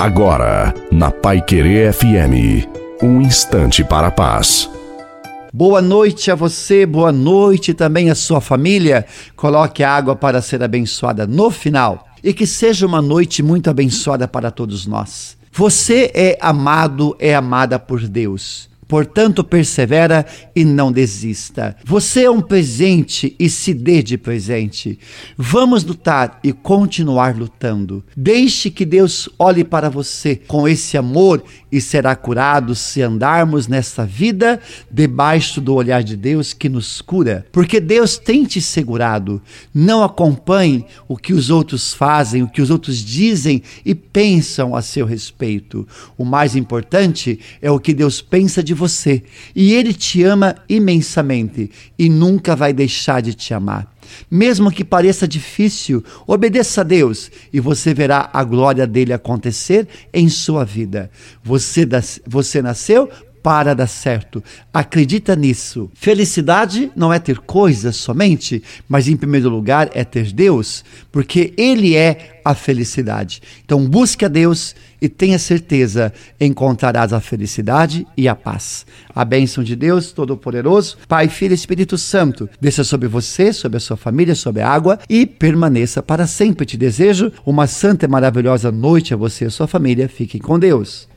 Agora, na Pai Querer FM, um instante para a paz. Boa noite a você, boa noite também à sua família. Coloque a água para ser abençoada no final e que seja uma noite muito abençoada para todos nós. Você é amado, é amada por Deus. Portanto, persevera e não desista. Você é um presente e se dê de presente. Vamos lutar e continuar lutando. Deixe que Deus olhe para você com esse amor e será curado se andarmos nesta vida debaixo do olhar de Deus que nos cura. Porque Deus tem te segurado. Não acompanhe o que os outros fazem, o que os outros dizem e pensam a seu respeito. O mais importante é o que Deus pensa de você. E Ele te ama imensamente e nunca vai deixar de te amar. Mesmo que pareça difícil, obedeça a Deus e você verá a glória dele acontecer em sua vida. Você, você nasceu para dar certo. Acredita nisso. Felicidade não é ter coisas somente, mas em primeiro lugar é ter Deus, porque Ele é a felicidade. Então busque a Deus e tenha certeza encontrarás a felicidade e a paz. A bênção de Deus Todo-Poderoso, Pai, Filho e Espírito Santo, desça sobre você, sobre a sua família, sobre a água e permaneça para sempre. Te desejo uma santa e maravilhosa noite a você e a sua família. Fiquem com Deus.